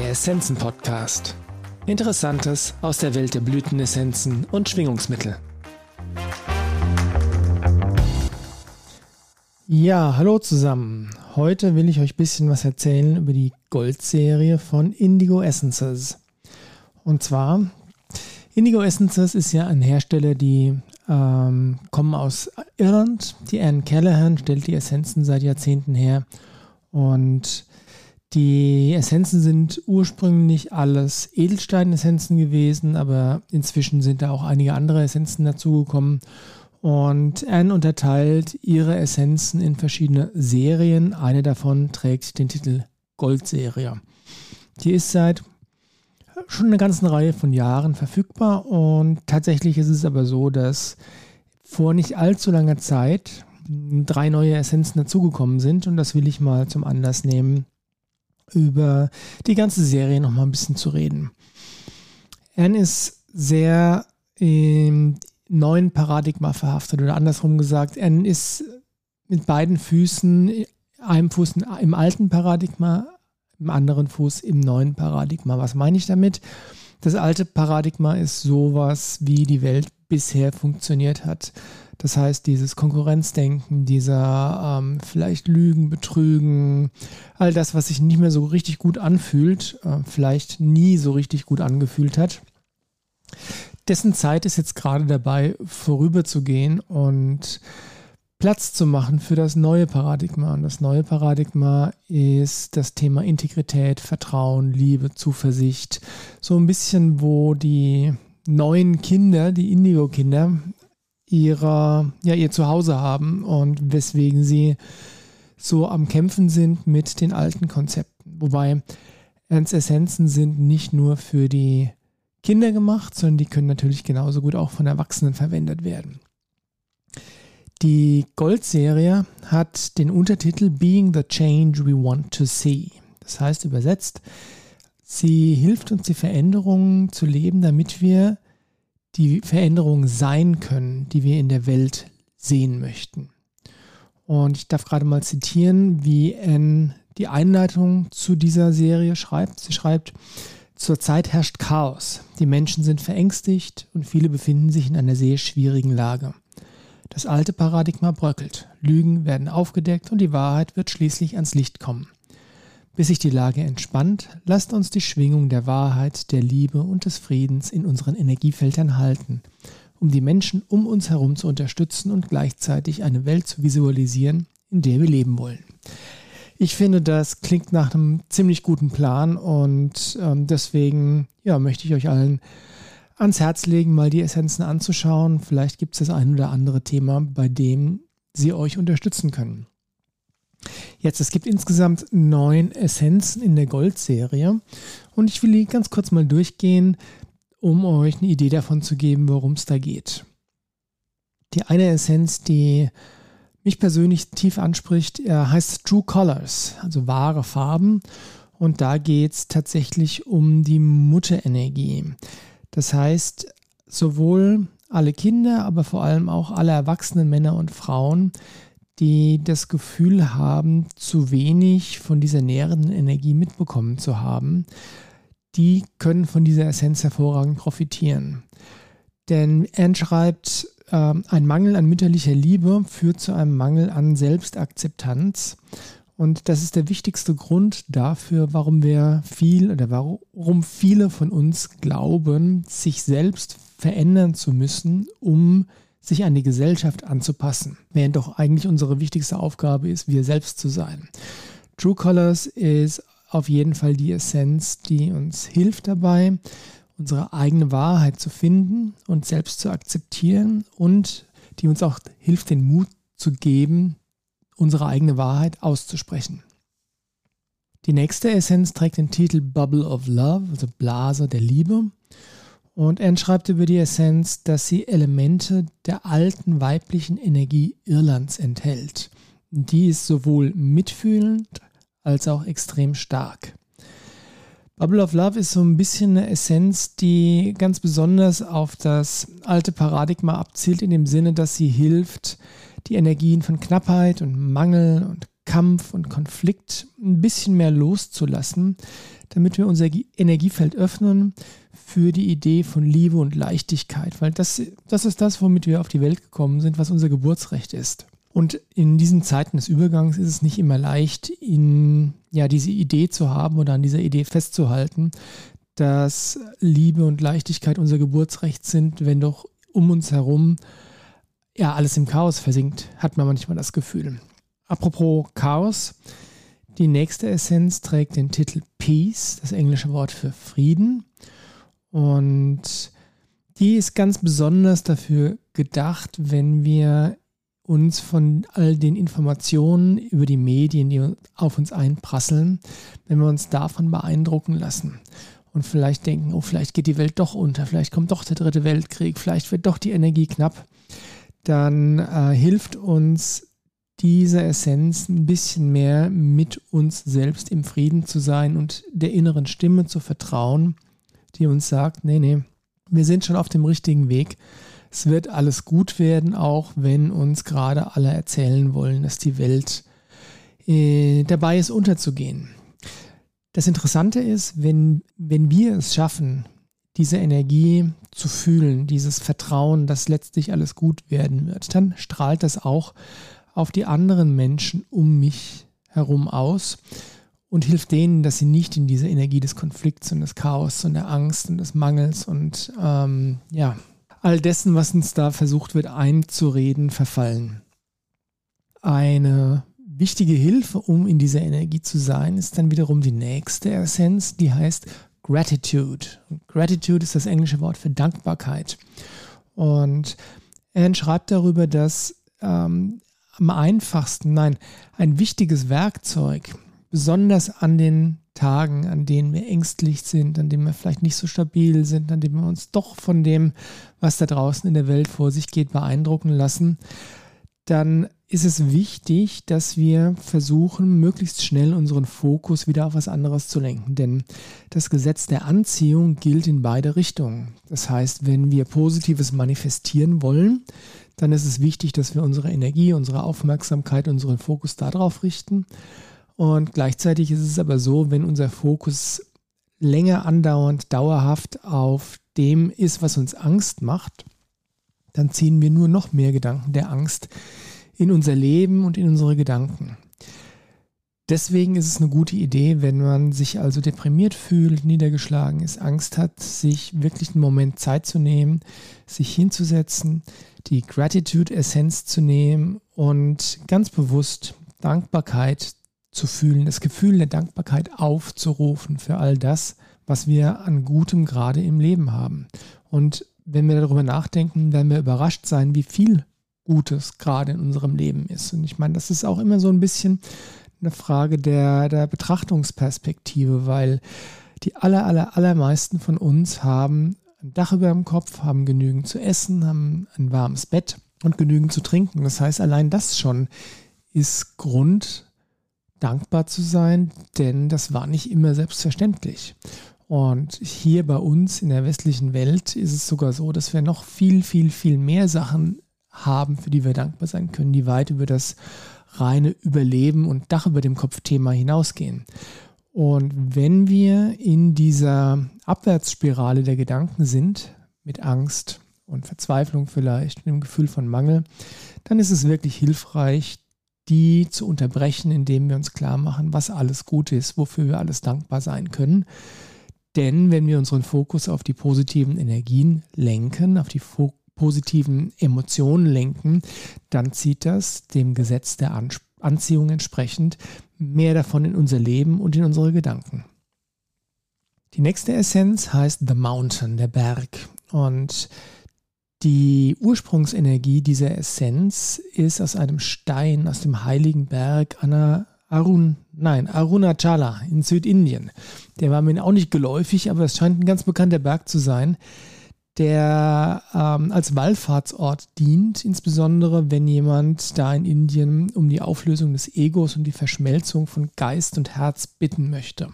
Der Essenzen Podcast. Interessantes aus der Welt der Blütenessenzen und Schwingungsmittel. Ja, hallo zusammen. Heute will ich euch ein bisschen was erzählen über die Gold-Serie von Indigo Essences. Und zwar, Indigo Essences ist ja ein Hersteller, die ähm, kommen aus Irland. Die Anne Callahan stellt die Essenzen seit Jahrzehnten her. Und die Essenzen sind ursprünglich alles Edelstein-Essenzen gewesen, aber inzwischen sind da auch einige andere Essenzen dazugekommen. Und Anne unterteilt ihre Essenzen in verschiedene Serien. Eine davon trägt den Titel Goldserie. Die ist seit schon eine ganze Reihe von Jahren verfügbar und tatsächlich ist es aber so, dass vor nicht allzu langer Zeit drei neue Essenzen dazugekommen sind und das will ich mal zum Anlass nehmen, über die ganze Serie nochmal ein bisschen zu reden. Anne ist sehr im neuen Paradigma verhaftet oder andersrum gesagt, Anne ist mit beiden Füßen, einem Fuß im alten Paradigma, im anderen Fuß im neuen Paradigma. Was meine ich damit? Das alte Paradigma ist sowas, wie die Welt bisher funktioniert hat. Das heißt, dieses Konkurrenzdenken, dieser ähm, vielleicht Lügen, Betrügen, all das, was sich nicht mehr so richtig gut anfühlt, äh, vielleicht nie so richtig gut angefühlt hat, dessen Zeit ist jetzt gerade dabei, vorüberzugehen und Platz zu machen für das neue Paradigma. Und das neue Paradigma ist das Thema Integrität, Vertrauen, Liebe, Zuversicht. So ein bisschen, wo die neuen Kinder, die Indigo-Kinder, ihrer, ja, ihr Zuhause haben und weswegen sie so am Kämpfen sind mit den alten Konzepten. Wobei Ernst Essenzen sind nicht nur für die Kinder gemacht, sondern die können natürlich genauso gut auch von Erwachsenen verwendet werden. Die Gold-Serie hat den Untertitel Being the Change We Want to See. Das heißt übersetzt, sie hilft uns die Veränderungen zu leben, damit wir die Veränderung sein können, die wir in der Welt sehen möchten. Und ich darf gerade mal zitieren, wie Anne die Einleitung zu dieser Serie schreibt. Sie schreibt, Zurzeit herrscht Chaos. Die Menschen sind verängstigt und viele befinden sich in einer sehr schwierigen Lage. Das alte Paradigma bröckelt. Lügen werden aufgedeckt und die Wahrheit wird schließlich ans Licht kommen. Bis sich die Lage entspannt, lasst uns die Schwingung der Wahrheit, der Liebe und des Friedens in unseren Energiefeldern halten, um die Menschen um uns herum zu unterstützen und gleichzeitig eine Welt zu visualisieren, in der wir leben wollen. Ich finde, das klingt nach einem ziemlich guten Plan und ähm, deswegen ja, möchte ich euch allen ans Herz legen, mal die Essenzen anzuschauen. Vielleicht gibt es das ein oder andere Thema, bei dem sie euch unterstützen können. Jetzt, es gibt insgesamt neun Essenzen in der Gold-Serie und ich will die ganz kurz mal durchgehen, um euch eine Idee davon zu geben, worum es da geht. Die eine Essenz, die mich persönlich tief anspricht, heißt True Colors, also wahre Farben. Und da geht es tatsächlich um die Mutterenergie. Das heißt, sowohl alle Kinder, aber vor allem auch alle erwachsenen Männer und Frauen die das Gefühl haben, zu wenig von dieser nährenden Energie mitbekommen zu haben, die können von dieser Essenz hervorragend profitieren. Denn Anne schreibt, äh, ein Mangel an mütterlicher Liebe führt zu einem Mangel an Selbstakzeptanz. Und das ist der wichtigste Grund dafür, warum wir viel oder warum viele von uns glauben, sich selbst verändern zu müssen, um sich an die Gesellschaft anzupassen, während doch eigentlich unsere wichtigste Aufgabe ist, wir selbst zu sein. True Colors ist auf jeden Fall die Essenz, die uns hilft dabei, unsere eigene Wahrheit zu finden und selbst zu akzeptieren und die uns auch hilft, den Mut zu geben, unsere eigene Wahrheit auszusprechen. Die nächste Essenz trägt den Titel Bubble of Love, also Blase der Liebe. Und er schreibt über die Essenz, dass sie Elemente der alten weiblichen Energie Irlands enthält. Die ist sowohl mitfühlend als auch extrem stark. Bubble of Love ist so ein bisschen eine Essenz, die ganz besonders auf das alte Paradigma abzielt, in dem Sinne, dass sie hilft, die Energien von Knappheit und Mangel und Kampf und Konflikt ein bisschen mehr loszulassen, damit wir unser Energiefeld öffnen für die Idee von Liebe und Leichtigkeit, weil das, das ist das, womit wir auf die Welt gekommen sind, was unser Geburtsrecht ist. Und in diesen Zeiten des Übergangs ist es nicht immer leicht, in, ja, diese Idee zu haben oder an dieser Idee festzuhalten, dass Liebe und Leichtigkeit unser Geburtsrecht sind, wenn doch um uns herum ja alles im Chaos versinkt, hat man manchmal das Gefühl. Apropos Chaos, die nächste Essenz trägt den Titel Peace, das englische Wort für Frieden. Und die ist ganz besonders dafür gedacht, wenn wir uns von all den Informationen über die Medien, die auf uns einprasseln, wenn wir uns davon beeindrucken lassen und vielleicht denken, oh, vielleicht geht die Welt doch unter, vielleicht kommt doch der dritte Weltkrieg, vielleicht wird doch die Energie knapp, dann äh, hilft uns diese Essenz ein bisschen mehr mit uns selbst im Frieden zu sein und der inneren Stimme zu vertrauen, die uns sagt, nee, nee, wir sind schon auf dem richtigen Weg es wird alles gut werden, auch wenn uns gerade alle erzählen wollen, dass die Welt äh, dabei ist, unterzugehen. Das Interessante ist, wenn, wenn wir es schaffen, diese Energie zu fühlen, dieses Vertrauen, dass letztlich alles gut werden wird, dann strahlt das auch auf die anderen Menschen um mich herum aus und hilft denen, dass sie nicht in diese Energie des Konflikts und des Chaos und der Angst und des Mangels und ähm, ja, all dessen, was uns da versucht wird einzureden, verfallen. Eine wichtige Hilfe, um in dieser Energie zu sein, ist dann wiederum die nächste Essenz, die heißt Gratitude. Gratitude ist das englische Wort für Dankbarkeit. Und er schreibt darüber, dass ähm, am einfachsten, nein, ein wichtiges Werkzeug, besonders an den Tagen, an denen wir ängstlich sind, an denen wir vielleicht nicht so stabil sind, an denen wir uns doch von dem, was da draußen in der Welt vor sich geht, beeindrucken lassen, dann ist es wichtig, dass wir versuchen, möglichst schnell unseren Fokus wieder auf was anderes zu lenken. Denn das Gesetz der Anziehung gilt in beide Richtungen. Das heißt, wenn wir Positives manifestieren wollen, dann ist es wichtig, dass wir unsere Energie, unsere Aufmerksamkeit, unseren Fokus darauf richten. Und gleichzeitig ist es aber so, wenn unser Fokus länger andauernd, dauerhaft auf dem ist, was uns Angst macht, dann ziehen wir nur noch mehr Gedanken der Angst in unser Leben und in unsere Gedanken. Deswegen ist es eine gute Idee, wenn man sich also deprimiert fühlt, niedergeschlagen ist, Angst hat, sich wirklich einen Moment Zeit zu nehmen, sich hinzusetzen, die Gratitude-Essenz zu nehmen und ganz bewusst Dankbarkeit zu fühlen, das Gefühl der Dankbarkeit aufzurufen für all das, was wir an Gutem gerade im Leben haben. Und wenn wir darüber nachdenken, werden wir überrascht sein, wie viel Gutes gerade in unserem Leben ist. Und ich meine, das ist auch immer so ein bisschen eine Frage der, der Betrachtungsperspektive, weil die aller, aller, allermeisten von uns haben ein Dach über dem Kopf, haben genügend zu essen, haben ein warmes Bett und genügend zu trinken. Das heißt, allein das schon ist Grund, dankbar zu sein, denn das war nicht immer selbstverständlich. Und hier bei uns in der westlichen Welt ist es sogar so, dass wir noch viel, viel, viel mehr Sachen haben, für die wir dankbar sein können, die weit über das reine Überleben und Dach über dem Kopf-Thema hinausgehen. Und wenn wir in dieser Abwärtsspirale der Gedanken sind, mit Angst und Verzweiflung vielleicht, mit dem Gefühl von Mangel, dann ist es wirklich hilfreich, die zu unterbrechen, indem wir uns klar machen, was alles gut ist, wofür wir alles dankbar sein können. Denn wenn wir unseren Fokus auf die positiven Energien lenken, auf die positiven Emotionen lenken, dann zieht das dem Gesetz der An Anziehung entsprechend mehr davon in unser Leben und in unsere Gedanken. Die nächste Essenz heißt The Mountain, der Berg. Und die Ursprungsenergie dieser Essenz ist aus einem Stein, aus dem heiligen Berg Anna, Arun, nein, Arunachala in Südindien. Der war mir auch nicht geläufig, aber es scheint ein ganz bekannter Berg zu sein, der ähm, als Wallfahrtsort dient, insbesondere wenn jemand da in Indien um die Auflösung des Egos und die Verschmelzung von Geist und Herz bitten möchte.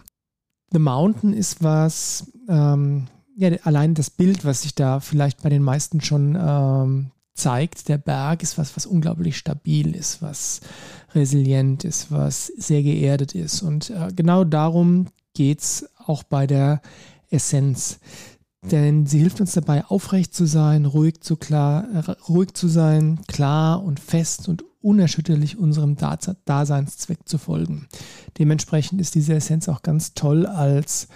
The Mountain ist was, ähm, ja, allein das Bild, was sich da vielleicht bei den meisten schon ähm, zeigt, der Berg ist was, was unglaublich stabil ist, was resilient ist, was sehr geerdet ist. Und äh, genau darum geht es auch bei der Essenz. Denn sie hilft uns dabei, aufrecht zu sein, ruhig zu, klar, äh, ruhig zu sein, klar und fest und unerschütterlich unserem Daseinszweck zu folgen. Dementsprechend ist diese Essenz auch ganz toll als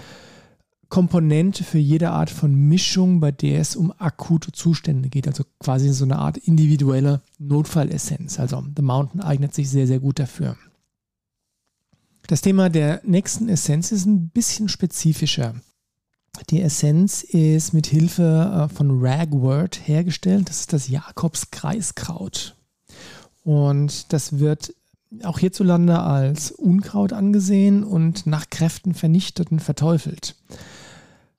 Komponente für jede Art von Mischung, bei der es um akute Zustände geht. Also quasi so eine Art individuelle Notfallessenz. Also The Mountain eignet sich sehr, sehr gut dafür. Das Thema der nächsten Essenz ist ein bisschen spezifischer. Die Essenz ist mit Hilfe äh, von Ragwort hergestellt. Das ist das Jakobskreiskraut. Und das wird auch hierzulande als Unkraut angesehen und nach Kräften vernichtet und verteufelt.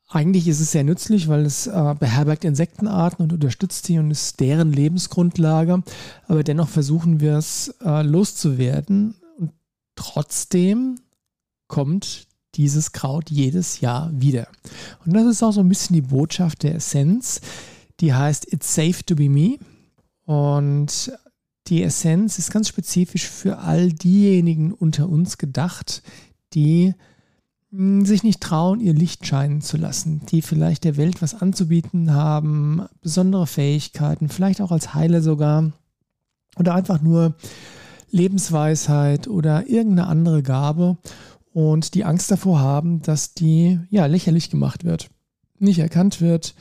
Eigentlich ist es sehr nützlich, weil es äh, beherbergt Insektenarten und unterstützt sie und ist deren Lebensgrundlage. Aber dennoch versuchen wir es äh, loszuwerden. Und trotzdem kommt dieses Kraut jedes Jahr wieder. Und das ist auch so ein bisschen die Botschaft der Essenz. Die heißt It's safe to be me. Und die Essenz ist ganz spezifisch für all diejenigen unter uns gedacht, die hm, sich nicht trauen, ihr Licht scheinen zu lassen, die vielleicht der Welt was anzubieten haben, besondere Fähigkeiten, vielleicht auch als Heile sogar, oder einfach nur Lebensweisheit oder irgendeine andere Gabe und die Angst davor haben, dass die ja lächerlich gemacht wird, nicht erkannt wird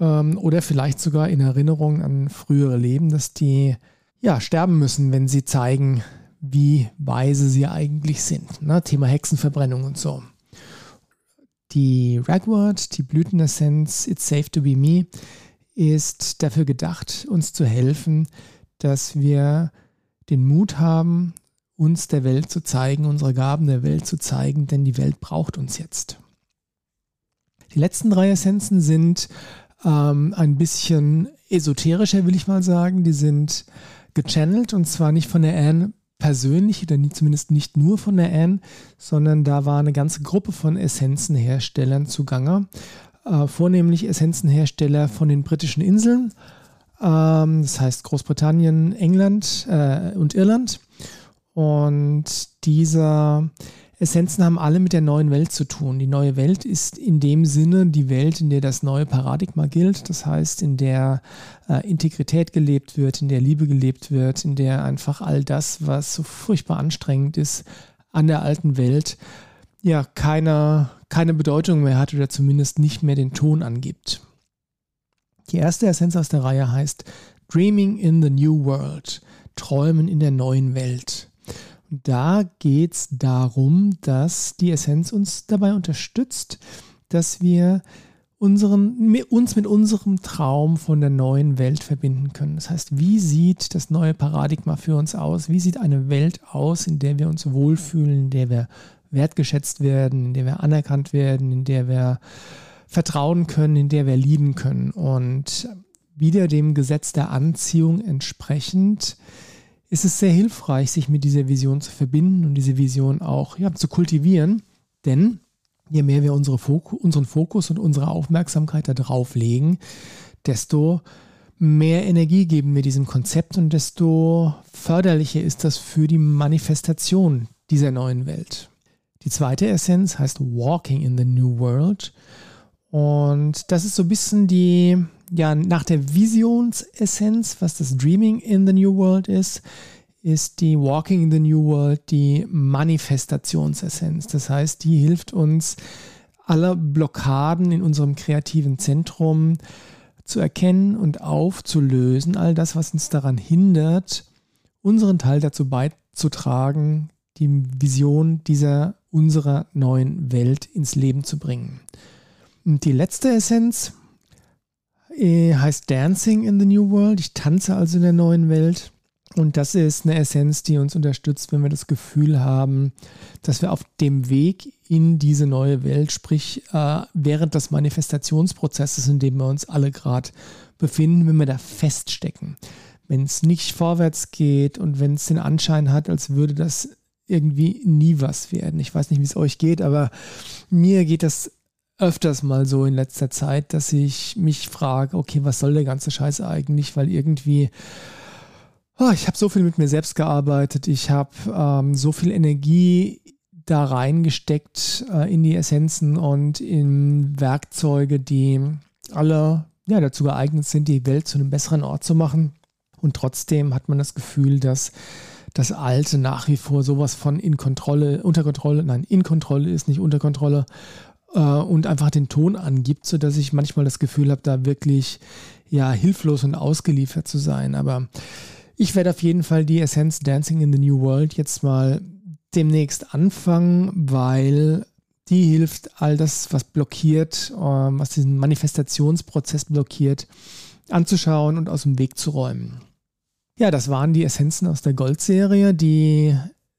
ähm, oder vielleicht sogar in Erinnerung an frühere Leben, dass die ja, sterben müssen, wenn sie zeigen, wie weise sie eigentlich sind. Ne? Thema Hexenverbrennung und so. Die Ragwort, die Blütenessenz It's Safe to Be Me, ist dafür gedacht, uns zu helfen, dass wir den Mut haben, uns der Welt zu zeigen, unsere Gaben der Welt zu zeigen, denn die Welt braucht uns jetzt. Die letzten drei Essenzen sind ähm, ein bisschen esoterischer, will ich mal sagen. Die sind gechannelt und zwar nicht von der Anne persönlich oder nie, zumindest nicht nur von der Anne, sondern da war eine ganze Gruppe von Essenzenherstellern zugange, äh, vornehmlich Essenzenhersteller von den britischen Inseln, ähm, das heißt Großbritannien, England äh, und Irland. Und dieser Essenzen haben alle mit der neuen Welt zu tun. Die neue Welt ist in dem Sinne die Welt, in der das neue Paradigma gilt. Das heißt, in der äh, Integrität gelebt wird, in der Liebe gelebt wird, in der einfach all das, was so furchtbar anstrengend ist an der alten Welt, ja, keine, keine Bedeutung mehr hat oder zumindest nicht mehr den Ton angibt. Die erste Essenz aus der Reihe heißt Dreaming in the New World, Träumen in der neuen Welt. Da geht es darum, dass die Essenz uns dabei unterstützt, dass wir unseren, uns mit unserem Traum von der neuen Welt verbinden können. Das heißt, wie sieht das neue Paradigma für uns aus? Wie sieht eine Welt aus, in der wir uns wohlfühlen, in der wir wertgeschätzt werden, in der wir anerkannt werden, in der wir vertrauen können, in der wir lieben können? Und wieder dem Gesetz der Anziehung entsprechend ist es sehr hilfreich, sich mit dieser Vision zu verbinden und diese Vision auch ja, zu kultivieren. Denn je mehr wir unsere Fokus, unseren Fokus und unsere Aufmerksamkeit darauf legen, desto mehr Energie geben wir diesem Konzept und desto förderlicher ist das für die Manifestation dieser neuen Welt. Die zweite Essenz heißt Walking in the New World. Und das ist so ein bisschen die, ja, nach der Visionsessenz, was das Dreaming in the New World ist, ist die Walking in the New World die Manifestationsessenz. Das heißt, die hilft uns, alle Blockaden in unserem kreativen Zentrum zu erkennen und aufzulösen. All das, was uns daran hindert, unseren Teil dazu beizutragen, die Vision dieser unserer neuen Welt ins Leben zu bringen. Und die letzte Essenz äh, heißt Dancing in the New World. Ich tanze also in der neuen Welt. Und das ist eine Essenz, die uns unterstützt, wenn wir das Gefühl haben, dass wir auf dem Weg in diese neue Welt, sprich äh, während des Manifestationsprozesses, in dem wir uns alle gerade befinden, wenn wir da feststecken. Wenn es nicht vorwärts geht und wenn es den Anschein hat, als würde das irgendwie nie was werden. Ich weiß nicht, wie es euch geht, aber mir geht das öfters mal so in letzter Zeit, dass ich mich frage, okay, was soll der ganze Scheiß eigentlich? Weil irgendwie, oh, ich habe so viel mit mir selbst gearbeitet, ich habe ähm, so viel Energie da reingesteckt äh, in die Essenzen und in Werkzeuge, die alle ja, dazu geeignet sind, die Welt zu einem besseren Ort zu machen. Und trotzdem hat man das Gefühl, dass das Alte nach wie vor sowas von in Kontrolle, unter Kontrolle, nein, in Kontrolle ist, nicht unter Kontrolle äh, und einfach den Ton angibt, sodass ich manchmal das Gefühl habe, da wirklich ja hilflos und ausgeliefert zu sein. Aber ich werde auf jeden Fall die Essenz Dancing in the New World jetzt mal demnächst anfangen, weil die hilft, all das, was blockiert, ähm, was diesen Manifestationsprozess blockiert, anzuschauen und aus dem Weg zu räumen. Ja, das waren die Essenzen aus der Gold-Serie. Die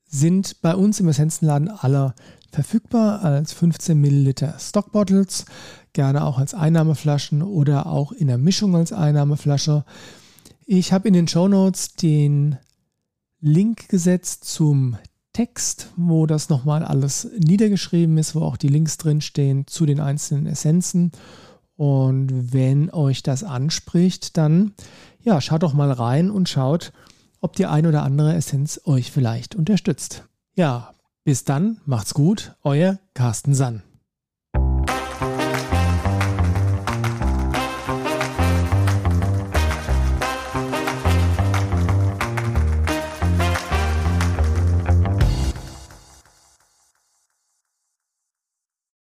sind bei uns im Essenzenladen aller verfügbar als 15 Milliliter Stockbottles, gerne auch als Einnahmeflaschen oder auch in der Mischung als Einnahmeflasche. Ich habe in den Show Notes den Link gesetzt zum Text, wo das nochmal alles niedergeschrieben ist, wo auch die Links drinstehen zu den einzelnen Essenzen. Und wenn euch das anspricht, dann ja, schaut doch mal rein und schaut, ob die ein oder andere Essenz euch vielleicht unterstützt. Ja, bis dann, macht's gut, euer Carsten Sann.